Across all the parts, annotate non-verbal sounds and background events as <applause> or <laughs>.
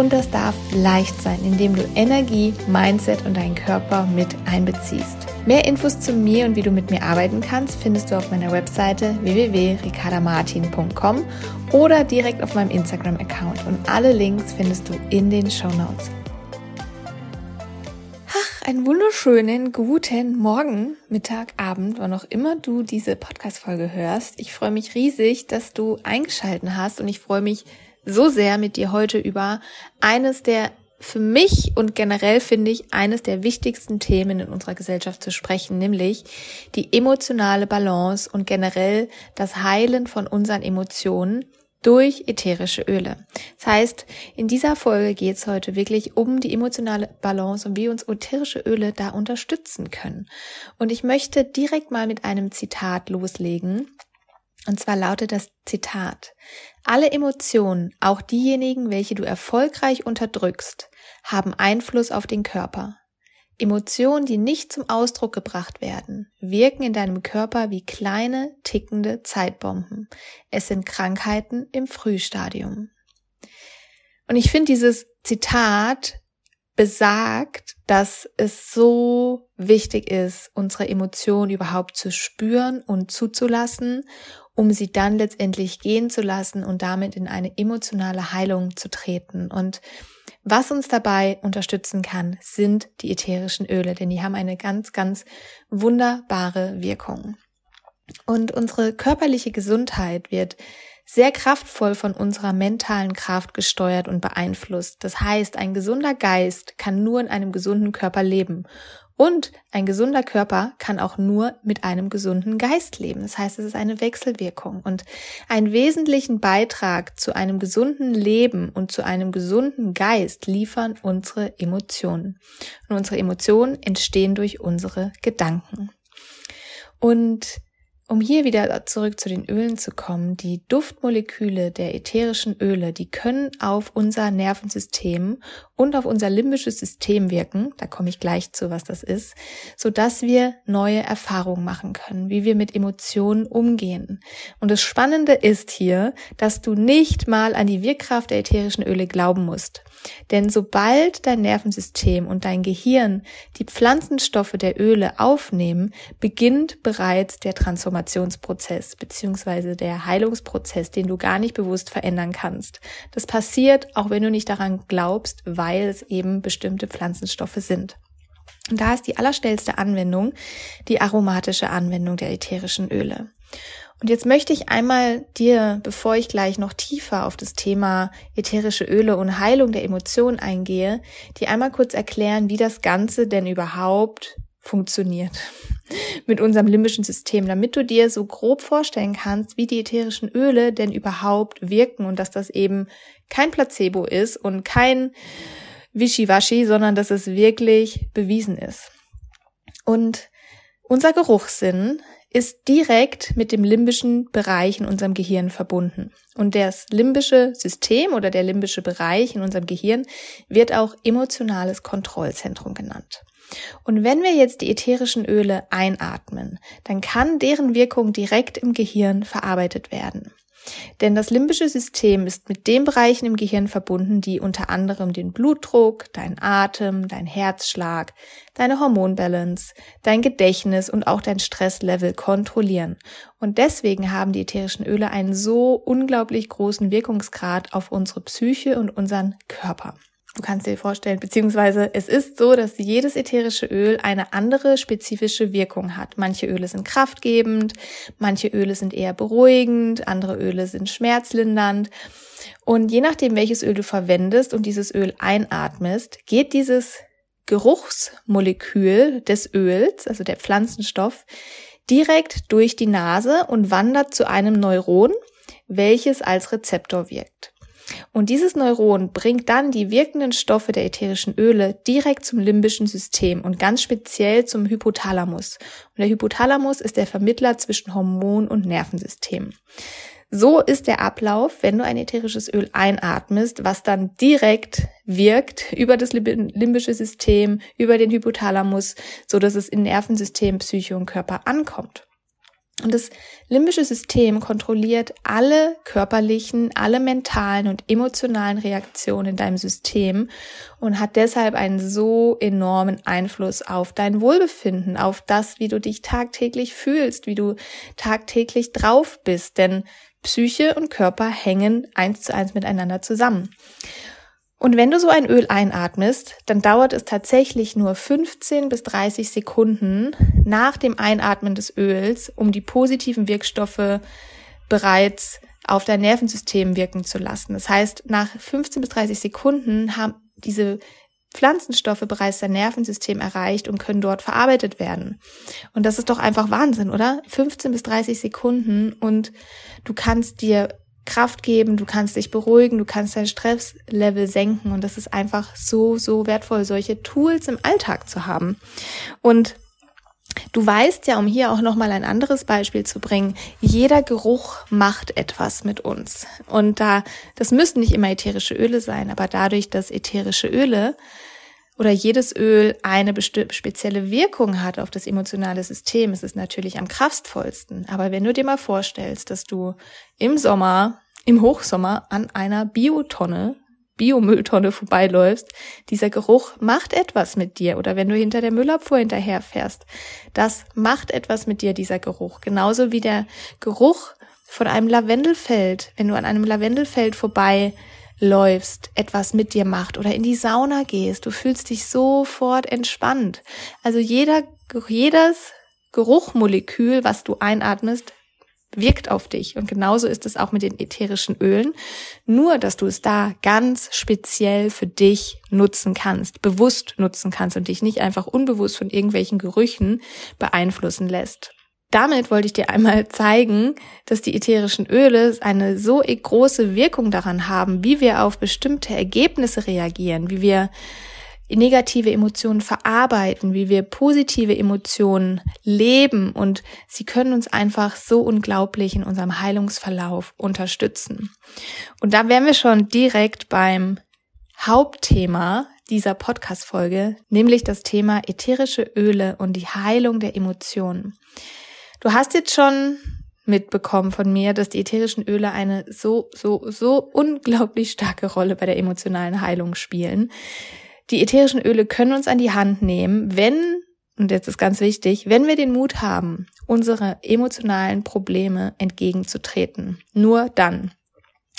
Und das darf leicht sein, indem du Energie, Mindset und deinen Körper mit einbeziehst. Mehr Infos zu mir und wie du mit mir arbeiten kannst, findest du auf meiner Webseite www.ricardamartin.com oder direkt auf meinem Instagram-Account. Und alle Links findest du in den Show Notes. Ach, einen wunderschönen guten Morgen, Mittag, Abend, wann auch immer du diese Podcast-Folge hörst. Ich freue mich riesig, dass du eingeschalten hast und ich freue mich so sehr mit dir heute über eines der für mich und generell finde ich eines der wichtigsten Themen in unserer Gesellschaft zu sprechen, nämlich die emotionale Balance und generell das Heilen von unseren Emotionen durch ätherische Öle. Das heißt, in dieser Folge geht es heute wirklich um die emotionale Balance und wie uns ätherische Öle da unterstützen können. Und ich möchte direkt mal mit einem Zitat loslegen, und zwar lautet das Zitat, alle Emotionen, auch diejenigen, welche du erfolgreich unterdrückst, haben Einfluss auf den Körper. Emotionen, die nicht zum Ausdruck gebracht werden, wirken in deinem Körper wie kleine, tickende Zeitbomben. Es sind Krankheiten im Frühstadium. Und ich finde dieses Zitat besagt, dass es so wichtig ist, unsere Emotionen überhaupt zu spüren und zuzulassen um sie dann letztendlich gehen zu lassen und damit in eine emotionale Heilung zu treten. Und was uns dabei unterstützen kann, sind die ätherischen Öle, denn die haben eine ganz, ganz wunderbare Wirkung. Und unsere körperliche Gesundheit wird sehr kraftvoll von unserer mentalen Kraft gesteuert und beeinflusst. Das heißt, ein gesunder Geist kann nur in einem gesunden Körper leben. Und ein gesunder Körper kann auch nur mit einem gesunden Geist leben. Das heißt, es ist eine Wechselwirkung. Und einen wesentlichen Beitrag zu einem gesunden Leben und zu einem gesunden Geist liefern unsere Emotionen. Und unsere Emotionen entstehen durch unsere Gedanken. Und um hier wieder zurück zu den Ölen zu kommen, die Duftmoleküle der ätherischen Öle, die können auf unser Nervensystem und auf unser limbisches System wirken, da komme ich gleich zu, was das ist, so dass wir neue Erfahrungen machen können, wie wir mit Emotionen umgehen. Und das Spannende ist hier, dass du nicht mal an die Wirkkraft der ätherischen Öle glauben musst. Denn sobald dein Nervensystem und dein Gehirn die Pflanzenstoffe der Öle aufnehmen, beginnt bereits der Transformation Transformationsprozess beziehungsweise der Heilungsprozess, den du gar nicht bewusst verändern kannst. Das passiert, auch wenn du nicht daran glaubst, weil es eben bestimmte Pflanzenstoffe sind. Und da ist die allerstellste Anwendung die aromatische Anwendung der ätherischen Öle. Und jetzt möchte ich einmal dir, bevor ich gleich noch tiefer auf das Thema ätherische Öle und Heilung der Emotionen eingehe, dir einmal kurz erklären, wie das Ganze denn überhaupt funktioniert <laughs> mit unserem limbischen System, damit du dir so grob vorstellen kannst, wie die ätherischen Öle denn überhaupt wirken und dass das eben kein Placebo ist und kein Wischiwaschi, sondern dass es wirklich bewiesen ist. Und unser Geruchssinn ist direkt mit dem limbischen Bereich in unserem Gehirn verbunden. Und das limbische System oder der limbische Bereich in unserem Gehirn wird auch emotionales Kontrollzentrum genannt. Und wenn wir jetzt die ätherischen Öle einatmen, dann kann deren Wirkung direkt im Gehirn verarbeitet werden. Denn das limbische System ist mit den Bereichen im Gehirn verbunden, die unter anderem den Blutdruck, dein Atem, dein Herzschlag, deine Hormonbalance, dein Gedächtnis und auch dein Stresslevel kontrollieren. Und deswegen haben die ätherischen Öle einen so unglaublich großen Wirkungsgrad auf unsere Psyche und unseren Körper. Du kannst dir vorstellen, beziehungsweise es ist so, dass jedes ätherische Öl eine andere spezifische Wirkung hat. Manche Öle sind kraftgebend, manche Öle sind eher beruhigend, andere Öle sind schmerzlindernd. Und je nachdem, welches Öl du verwendest und dieses Öl einatmest, geht dieses Geruchsmolekül des Öls, also der Pflanzenstoff, direkt durch die Nase und wandert zu einem Neuron, welches als Rezeptor wirkt. Und dieses Neuron bringt dann die wirkenden Stoffe der ätherischen Öle direkt zum limbischen System und ganz speziell zum Hypothalamus. Und der Hypothalamus ist der Vermittler zwischen Hormon und Nervensystem. So ist der Ablauf, wenn du ein ätherisches Öl einatmest, was dann direkt wirkt über das limbische System, über den Hypothalamus, so dass es in Nervensystem, Psyche und Körper ankommt. Und das limbische System kontrolliert alle körperlichen, alle mentalen und emotionalen Reaktionen in deinem System und hat deshalb einen so enormen Einfluss auf dein Wohlbefinden, auf das, wie du dich tagtäglich fühlst, wie du tagtäglich drauf bist. Denn Psyche und Körper hängen eins zu eins miteinander zusammen. Und wenn du so ein Öl einatmest, dann dauert es tatsächlich nur 15 bis 30 Sekunden nach dem Einatmen des Öls, um die positiven Wirkstoffe bereits auf dein Nervensystem wirken zu lassen. Das heißt, nach 15 bis 30 Sekunden haben diese Pflanzenstoffe bereits dein Nervensystem erreicht und können dort verarbeitet werden. Und das ist doch einfach Wahnsinn, oder? 15 bis 30 Sekunden und du kannst dir Kraft geben, du kannst dich beruhigen, du kannst dein Stresslevel senken und das ist einfach so, so wertvoll, solche Tools im Alltag zu haben. Und Du weißt ja, um hier auch nochmal ein anderes Beispiel zu bringen, jeder Geruch macht etwas mit uns. Und da, das müssen nicht immer ätherische Öle sein, aber dadurch, dass ätherische Öle oder jedes Öl eine spezielle Wirkung hat auf das emotionale System, ist es natürlich am kraftvollsten. Aber wenn du dir mal vorstellst, dass du im Sommer, im Hochsommer an einer Biotonne Biomülltonne vorbeiläufst, dieser Geruch macht etwas mit dir. Oder wenn du hinter der Müllabfuhr hinterherfährst, das macht etwas mit dir, dieser Geruch. Genauso wie der Geruch von einem Lavendelfeld, wenn du an einem Lavendelfeld vorbeiläufst, etwas mit dir macht oder in die Sauna gehst, du fühlst dich sofort entspannt. Also jeder, jedes Geruchmolekül, was du einatmest, wirkt auf dich. Und genauso ist es auch mit den ätherischen Ölen. Nur, dass du es da ganz speziell für dich nutzen kannst, bewusst nutzen kannst und dich nicht einfach unbewusst von irgendwelchen Gerüchen beeinflussen lässt. Damit wollte ich dir einmal <laughs> zeigen, dass die ätherischen Öle eine so große Wirkung daran haben, wie wir auf bestimmte Ergebnisse reagieren, wie wir negative Emotionen verarbeiten, wie wir positive Emotionen leben und sie können uns einfach so unglaublich in unserem Heilungsverlauf unterstützen. Und da wären wir schon direkt beim Hauptthema dieser Podcast-Folge, nämlich das Thema ätherische Öle und die Heilung der Emotionen. Du hast jetzt schon mitbekommen von mir, dass die ätherischen Öle eine so, so, so unglaublich starke Rolle bei der emotionalen Heilung spielen. Die ätherischen Öle können uns an die Hand nehmen, wenn, und jetzt ist ganz wichtig, wenn wir den Mut haben, unsere emotionalen Probleme entgegenzutreten. Nur dann.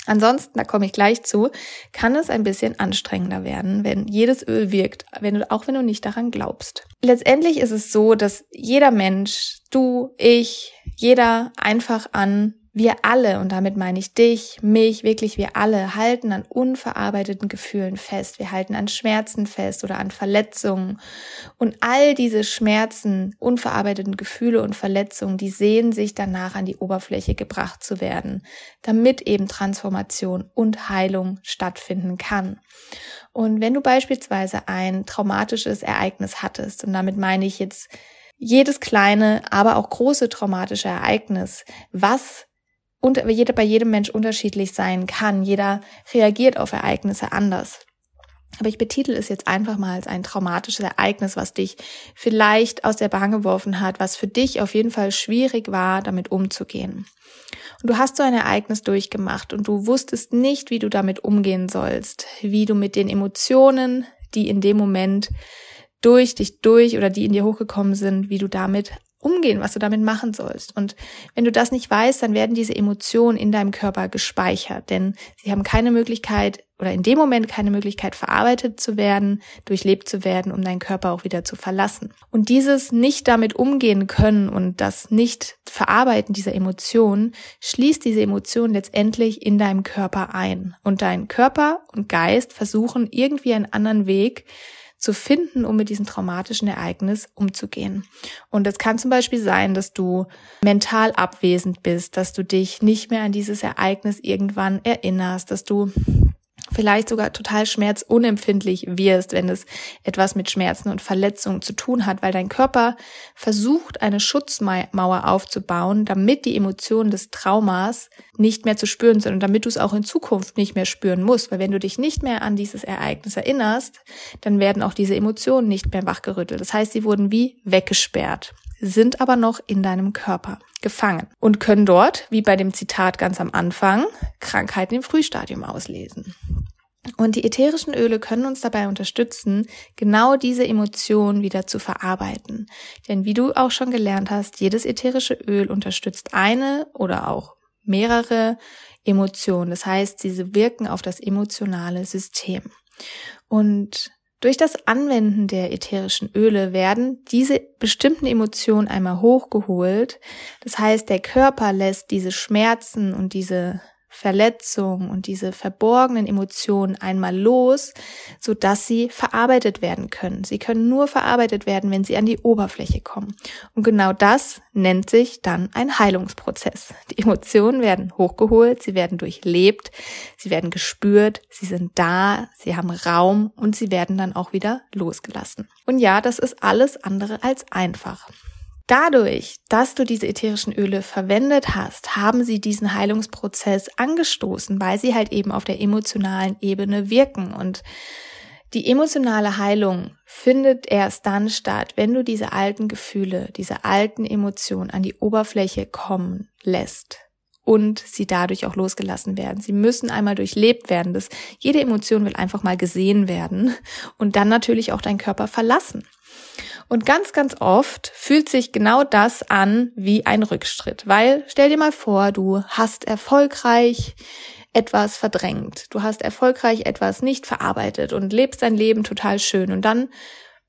Ansonsten, da komme ich gleich zu, kann es ein bisschen anstrengender werden, wenn jedes Öl wirkt, wenn du, auch wenn du nicht daran glaubst. Letztendlich ist es so, dass jeder Mensch, du, ich, jeder einfach an wir alle, und damit meine ich dich, mich, wirklich wir alle, halten an unverarbeiteten Gefühlen fest. Wir halten an Schmerzen fest oder an Verletzungen. Und all diese Schmerzen, unverarbeiteten Gefühle und Verletzungen, die sehen sich danach an die Oberfläche gebracht zu werden, damit eben Transformation und Heilung stattfinden kann. Und wenn du beispielsweise ein traumatisches Ereignis hattest, und damit meine ich jetzt jedes kleine, aber auch große traumatische Ereignis, was und jeder bei jedem Mensch unterschiedlich sein kann. Jeder reagiert auf Ereignisse anders. Aber ich betitel es jetzt einfach mal als ein traumatisches Ereignis, was dich vielleicht aus der Bahn geworfen hat, was für dich auf jeden Fall schwierig war, damit umzugehen. Und du hast so ein Ereignis durchgemacht und du wusstest nicht, wie du damit umgehen sollst, wie du mit den Emotionen, die in dem Moment durch dich durch oder die in dir hochgekommen sind, wie du damit umgehen, was du damit machen sollst. Und wenn du das nicht weißt, dann werden diese Emotionen in deinem Körper gespeichert, denn sie haben keine Möglichkeit oder in dem Moment keine Möglichkeit verarbeitet zu werden, durchlebt zu werden, um deinen Körper auch wieder zu verlassen. Und dieses nicht damit umgehen können und das nicht verarbeiten dieser Emotionen schließt diese Emotion letztendlich in deinem Körper ein. Und dein Körper und Geist versuchen irgendwie einen anderen Weg, zu finden, um mit diesem traumatischen Ereignis umzugehen. Und es kann zum Beispiel sein, dass du mental abwesend bist, dass du dich nicht mehr an dieses Ereignis irgendwann erinnerst, dass du vielleicht sogar total schmerzunempfindlich wirst, wenn es etwas mit Schmerzen und Verletzungen zu tun hat, weil dein Körper versucht, eine Schutzmauer aufzubauen, damit die Emotionen des Traumas nicht mehr zu spüren sind und damit du es auch in Zukunft nicht mehr spüren musst. Weil wenn du dich nicht mehr an dieses Ereignis erinnerst, dann werden auch diese Emotionen nicht mehr wachgerüttelt. Das heißt, sie wurden wie weggesperrt sind aber noch in deinem Körper gefangen und können dort, wie bei dem Zitat ganz am Anfang, Krankheiten im Frühstadium auslesen. Und die ätherischen Öle können uns dabei unterstützen, genau diese Emotionen wieder zu verarbeiten. Denn wie du auch schon gelernt hast, jedes ätherische Öl unterstützt eine oder auch mehrere Emotionen. Das heißt, sie wirken auf das emotionale System. Und durch das Anwenden der ätherischen Öle werden diese bestimmten Emotionen einmal hochgeholt. Das heißt, der Körper lässt diese Schmerzen und diese Verletzungen und diese verborgenen Emotionen einmal los, so dass sie verarbeitet werden können. Sie können nur verarbeitet werden, wenn sie an die Oberfläche kommen. Und genau das nennt sich dann ein Heilungsprozess. Die Emotionen werden hochgeholt, sie werden durchlebt, sie werden gespürt, sie sind da, sie haben Raum und sie werden dann auch wieder losgelassen. Und ja, das ist alles andere als einfach. Dadurch, dass du diese ätherischen Öle verwendet hast, haben sie diesen Heilungsprozess angestoßen, weil sie halt eben auf der emotionalen Ebene wirken. Und die emotionale Heilung findet erst dann statt, wenn du diese alten Gefühle, diese alten Emotionen an die Oberfläche kommen lässt und sie dadurch auch losgelassen werden. Sie müssen einmal durchlebt werden. Das, jede Emotion will einfach mal gesehen werden und dann natürlich auch dein Körper verlassen. Und ganz, ganz oft fühlt sich genau das an wie ein Rückschritt, weil stell dir mal vor, du hast erfolgreich etwas verdrängt, du hast erfolgreich etwas nicht verarbeitet und lebst dein Leben total schön und dann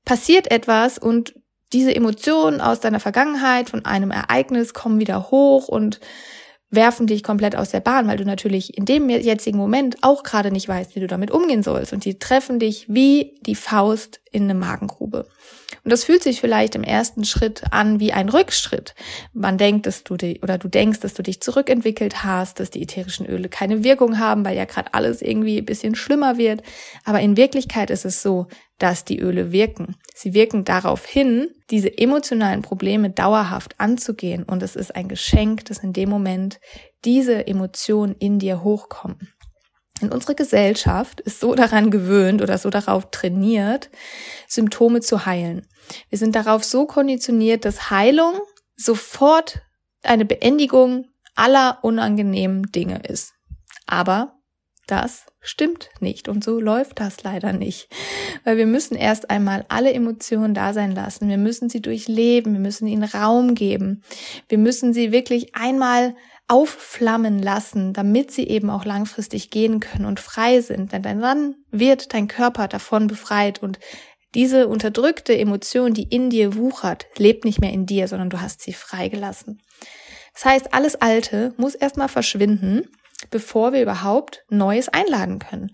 passiert etwas und diese Emotionen aus deiner Vergangenheit von einem Ereignis kommen wieder hoch und werfen dich komplett aus der Bahn, weil du natürlich in dem jetzigen Moment auch gerade nicht weißt, wie du damit umgehen sollst. Und die treffen dich wie die Faust in eine Magengrube. Und das fühlt sich vielleicht im ersten Schritt an wie ein Rückschritt. Man denkt, dass du die, oder du denkst, dass du dich zurückentwickelt hast, dass die ätherischen Öle keine Wirkung haben, weil ja gerade alles irgendwie ein bisschen schlimmer wird. Aber in Wirklichkeit ist es so, dass die Öle wirken. Sie wirken darauf hin, diese emotionalen Probleme dauerhaft anzugehen. Und es ist ein Geschenk, dass in dem Moment diese Emotionen in dir hochkommen. Und unsere Gesellschaft ist so daran gewöhnt oder so darauf trainiert, Symptome zu heilen. Wir sind darauf so konditioniert, dass Heilung sofort eine Beendigung aller unangenehmen Dinge ist. Aber das stimmt nicht und so läuft das leider nicht, weil wir müssen erst einmal alle Emotionen da sein lassen, wir müssen sie durchleben, wir müssen ihnen Raum geben, wir müssen sie wirklich einmal aufflammen lassen, damit sie eben auch langfristig gehen können und frei sind, denn dann wird dein Körper davon befreit und diese unterdrückte Emotion, die in dir wuchert, lebt nicht mehr in dir, sondern du hast sie freigelassen. Das heißt, alles Alte muss erstmal verschwinden, bevor wir überhaupt Neues einladen können.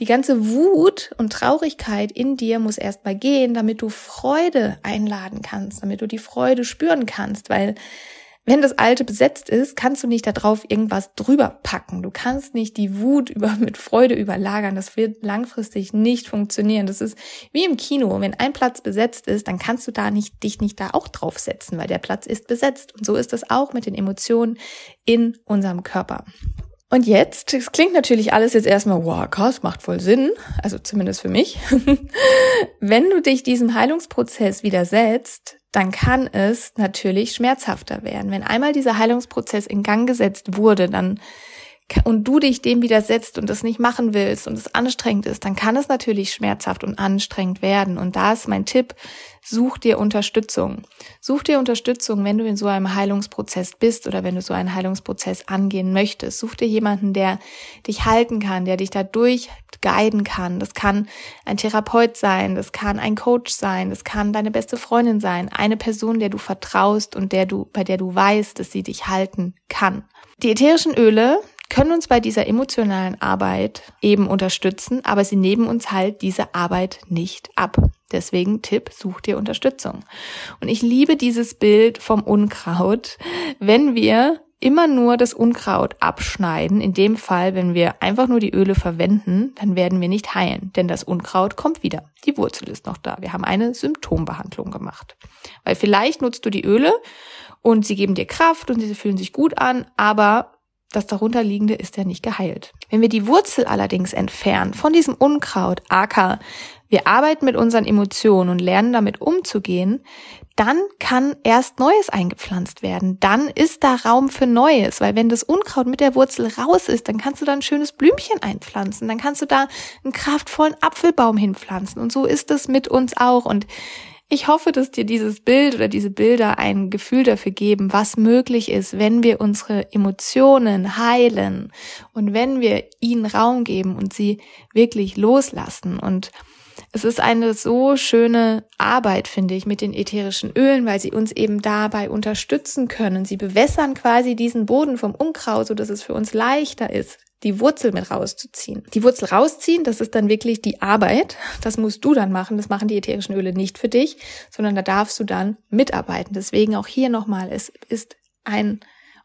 Die ganze Wut und Traurigkeit in dir muss erstmal gehen, damit du Freude einladen kannst, damit du die Freude spüren kannst, weil wenn das Alte besetzt ist, kannst du nicht darauf irgendwas drüber packen. Du kannst nicht die Wut über, mit Freude überlagern. Das wird langfristig nicht funktionieren. Das ist wie im Kino. Wenn ein Platz besetzt ist, dann kannst du da nicht, dich nicht da auch draufsetzen, weil der Platz ist besetzt. Und so ist es auch mit den Emotionen in unserem Körper. Und jetzt, es klingt natürlich alles jetzt erstmal, wow, krass, macht voll Sinn, also zumindest für mich. <laughs> Wenn du dich diesem Heilungsprozess widersetzt, dann kann es natürlich schmerzhafter werden. Wenn einmal dieser Heilungsprozess in Gang gesetzt wurde, dann und du dich dem widersetzt und das nicht machen willst und es anstrengend ist, dann kann es natürlich schmerzhaft und anstrengend werden. Und da ist mein Tipp, such dir Unterstützung. Such dir Unterstützung, wenn du in so einem Heilungsprozess bist oder wenn du so einen Heilungsprozess angehen möchtest. Such dir jemanden, der dich halten kann, der dich dadurch guiden kann. Das kann ein Therapeut sein, das kann ein Coach sein, das kann deine beste Freundin sein, eine Person, der du vertraust und der du, bei der du weißt, dass sie dich halten kann. Die ätherischen Öle können uns bei dieser emotionalen Arbeit eben unterstützen, aber sie nehmen uns halt diese Arbeit nicht ab. Deswegen Tipp, such dir Unterstützung. Und ich liebe dieses Bild vom Unkraut. Wenn wir immer nur das Unkraut abschneiden. In dem Fall, wenn wir einfach nur die Öle verwenden, dann werden wir nicht heilen, denn das Unkraut kommt wieder. Die Wurzel ist noch da. Wir haben eine Symptombehandlung gemacht. Weil vielleicht nutzt du die Öle und sie geben dir Kraft und sie fühlen sich gut an, aber das darunterliegende ist ja nicht geheilt. Wenn wir die Wurzel allerdings entfernen von diesem Unkraut, aka wir arbeiten mit unseren Emotionen und lernen damit umzugehen, dann kann erst Neues eingepflanzt werden. Dann ist da Raum für Neues, weil wenn das Unkraut mit der Wurzel raus ist, dann kannst du da ein schönes Blümchen einpflanzen, dann kannst du da einen kraftvollen Apfelbaum hinpflanzen und so ist es mit uns auch und ich hoffe, dass dir dieses Bild oder diese Bilder ein Gefühl dafür geben, was möglich ist, wenn wir unsere Emotionen heilen und wenn wir ihnen Raum geben und sie wirklich loslassen. Und es ist eine so schöne Arbeit, finde ich, mit den ätherischen Ölen, weil sie uns eben dabei unterstützen können. Sie bewässern quasi diesen Boden vom Unkraut, so dass es für uns leichter ist, die Wurzel mit rauszuziehen. Die Wurzel rausziehen, das ist dann wirklich die Arbeit. Das musst du dann machen. Das machen die ätherischen Öle nicht für dich, sondern da darfst du dann mitarbeiten. Deswegen auch hier nochmal, es ist ein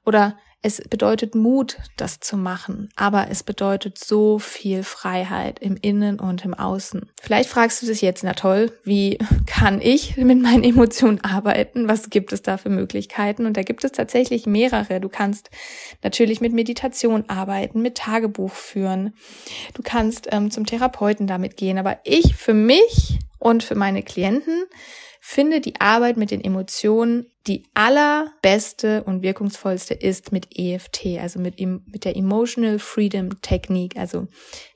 oder es bedeutet Mut, das zu machen, aber es bedeutet so viel Freiheit im Innen und im Außen. Vielleicht fragst du dich jetzt, na toll, wie <laughs> kann ich mit meinen Emotionen arbeiten? Was gibt es da für Möglichkeiten? Und da gibt es tatsächlich mehrere. Du kannst natürlich mit Meditation arbeiten, mit Tagebuch führen. Du kannst ähm, zum Therapeuten damit gehen. Aber ich für mich und für meine Klienten finde die Arbeit mit den Emotionen die allerbeste und wirkungsvollste ist mit EFT, also mit, mit der Emotional Freedom Technik, also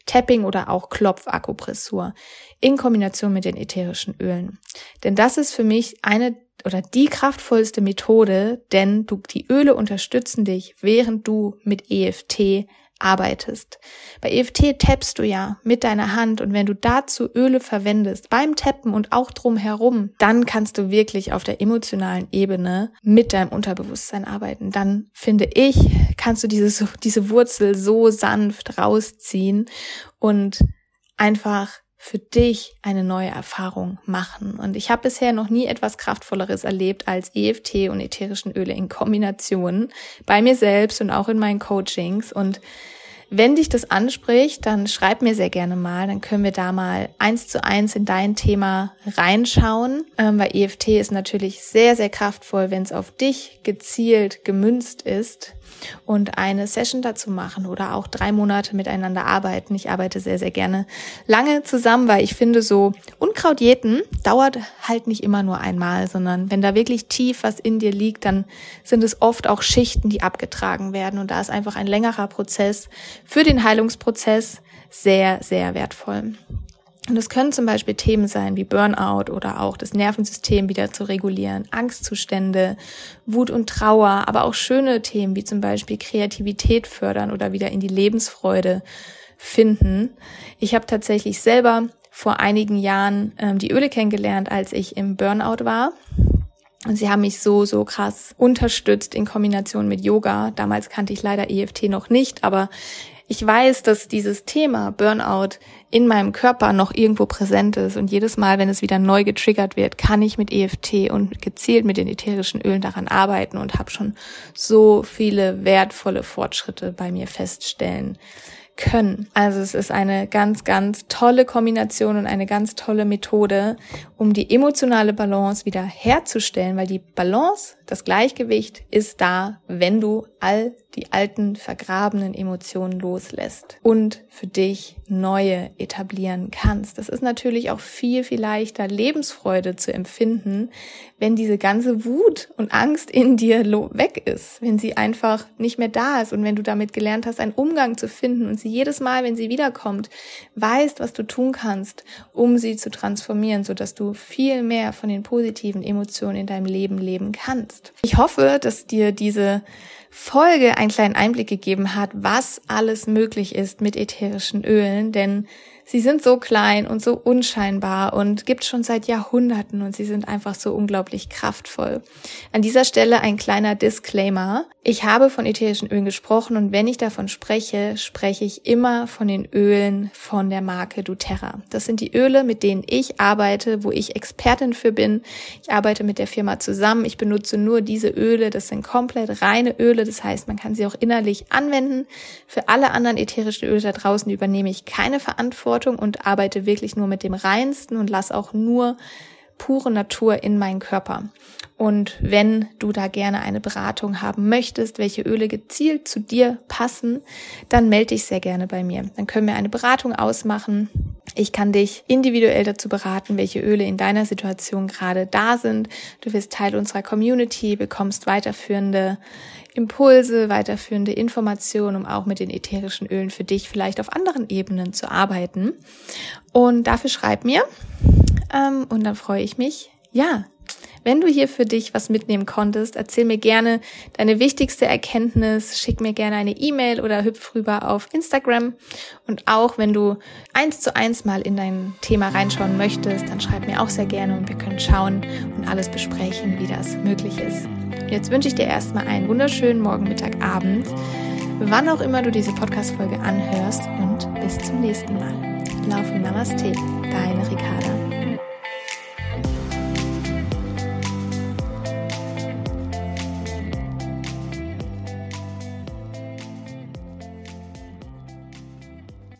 Tapping oder auch Klopfakupressur in Kombination mit den ätherischen Ölen. Denn das ist für mich eine oder die kraftvollste Methode, denn du, die Öle unterstützen dich, während du mit EFT arbeitest. Bei EFT tappst du ja mit deiner Hand und wenn du dazu Öle verwendest, beim Tappen und auch drumherum, dann kannst du wirklich auf der emotionalen Ebene mit deinem Unterbewusstsein arbeiten. Dann finde ich, kannst du diese, diese Wurzel so sanft rausziehen und einfach für dich eine neue Erfahrung machen. Und ich habe bisher noch nie etwas Kraftvolleres erlebt als EFT und ätherischen Öle in Kombination bei mir selbst und auch in meinen Coachings. Und wenn dich das anspricht, dann schreib mir sehr gerne mal, dann können wir da mal eins zu eins in dein Thema reinschauen, ähm, weil EFT ist natürlich sehr, sehr kraftvoll, wenn es auf dich gezielt gemünzt ist und eine Session dazu machen oder auch drei Monate miteinander arbeiten. Ich arbeite sehr, sehr gerne lange zusammen, weil ich finde, so Unkrautjäten dauert halt nicht immer nur einmal, sondern wenn da wirklich tief was in dir liegt, dann sind es oft auch Schichten, die abgetragen werden. Und da ist einfach ein längerer Prozess für den Heilungsprozess sehr, sehr wertvoll. Und es können zum Beispiel Themen sein wie Burnout oder auch das Nervensystem wieder zu regulieren, Angstzustände, Wut und Trauer, aber auch schöne Themen wie zum Beispiel Kreativität fördern oder wieder in die Lebensfreude finden. Ich habe tatsächlich selber vor einigen Jahren ähm, die Öle kennengelernt, als ich im Burnout war. Und sie haben mich so, so krass unterstützt in Kombination mit Yoga. Damals kannte ich leider EFT noch nicht, aber ich weiß, dass dieses Thema Burnout in meinem Körper noch irgendwo präsent ist und jedes Mal, wenn es wieder neu getriggert wird, kann ich mit EFT und gezielt mit den ätherischen Ölen daran arbeiten und habe schon so viele wertvolle Fortschritte bei mir feststellen können. Also es ist eine ganz, ganz tolle Kombination und eine ganz tolle Methode, um die emotionale Balance wieder herzustellen, weil die Balance, das Gleichgewicht ist da, wenn du all die alten vergrabenen Emotionen loslässt und für dich neue etablieren kannst. Das ist natürlich auch viel, viel leichter, Lebensfreude zu empfinden, wenn diese ganze Wut und Angst in dir weg ist, wenn sie einfach nicht mehr da ist und wenn du damit gelernt hast, einen Umgang zu finden und sie jedes Mal, wenn sie wiederkommt, weißt, was du tun kannst, um sie zu transformieren, sodass du viel mehr von den positiven Emotionen in deinem Leben leben kannst. Ich hoffe, dass dir diese Folge einen kleinen Einblick gegeben hat, was alles möglich ist mit ätherischen Ölen, denn Sie sind so klein und so unscheinbar und gibt schon seit Jahrhunderten und sie sind einfach so unglaublich kraftvoll. An dieser Stelle ein kleiner Disclaimer. Ich habe von ätherischen Ölen gesprochen und wenn ich davon spreche, spreche ich immer von den Ölen von der Marke doTERRA. Das sind die Öle, mit denen ich arbeite, wo ich Expertin für bin. Ich arbeite mit der Firma zusammen. Ich benutze nur diese Öle. Das sind komplett reine Öle. Das heißt, man kann sie auch innerlich anwenden. Für alle anderen ätherischen Öle da draußen übernehme ich keine Verantwortung Verantwortung und arbeite wirklich nur mit dem Reinsten und lass auch nur pure Natur in meinen Körper. Und wenn du da gerne eine Beratung haben möchtest, welche Öle gezielt zu dir passen, dann melde dich sehr gerne bei mir. Dann können wir eine Beratung ausmachen. Ich kann dich individuell dazu beraten, welche Öle in deiner Situation gerade da sind. Du wirst Teil unserer Community, bekommst weiterführende Impulse, weiterführende Informationen, um auch mit den ätherischen Ölen für dich vielleicht auf anderen Ebenen zu arbeiten. Und dafür schreib mir ähm, und dann freue ich mich, ja, wenn du hier für dich was mitnehmen konntest, erzähl mir gerne deine wichtigste Erkenntnis, schick mir gerne eine E-Mail oder hüpf rüber auf Instagram. Und auch wenn du eins zu eins mal in dein Thema reinschauen möchtest, dann schreib mir auch sehr gerne und wir können schauen und alles besprechen, wie das möglich ist. Jetzt wünsche ich dir erstmal einen wunderschönen Morgen, Mittag, Abend, wann auch immer du diese Podcast-Folge anhörst und bis zum nächsten Mal. Laufen Namaste, deine Ricarda.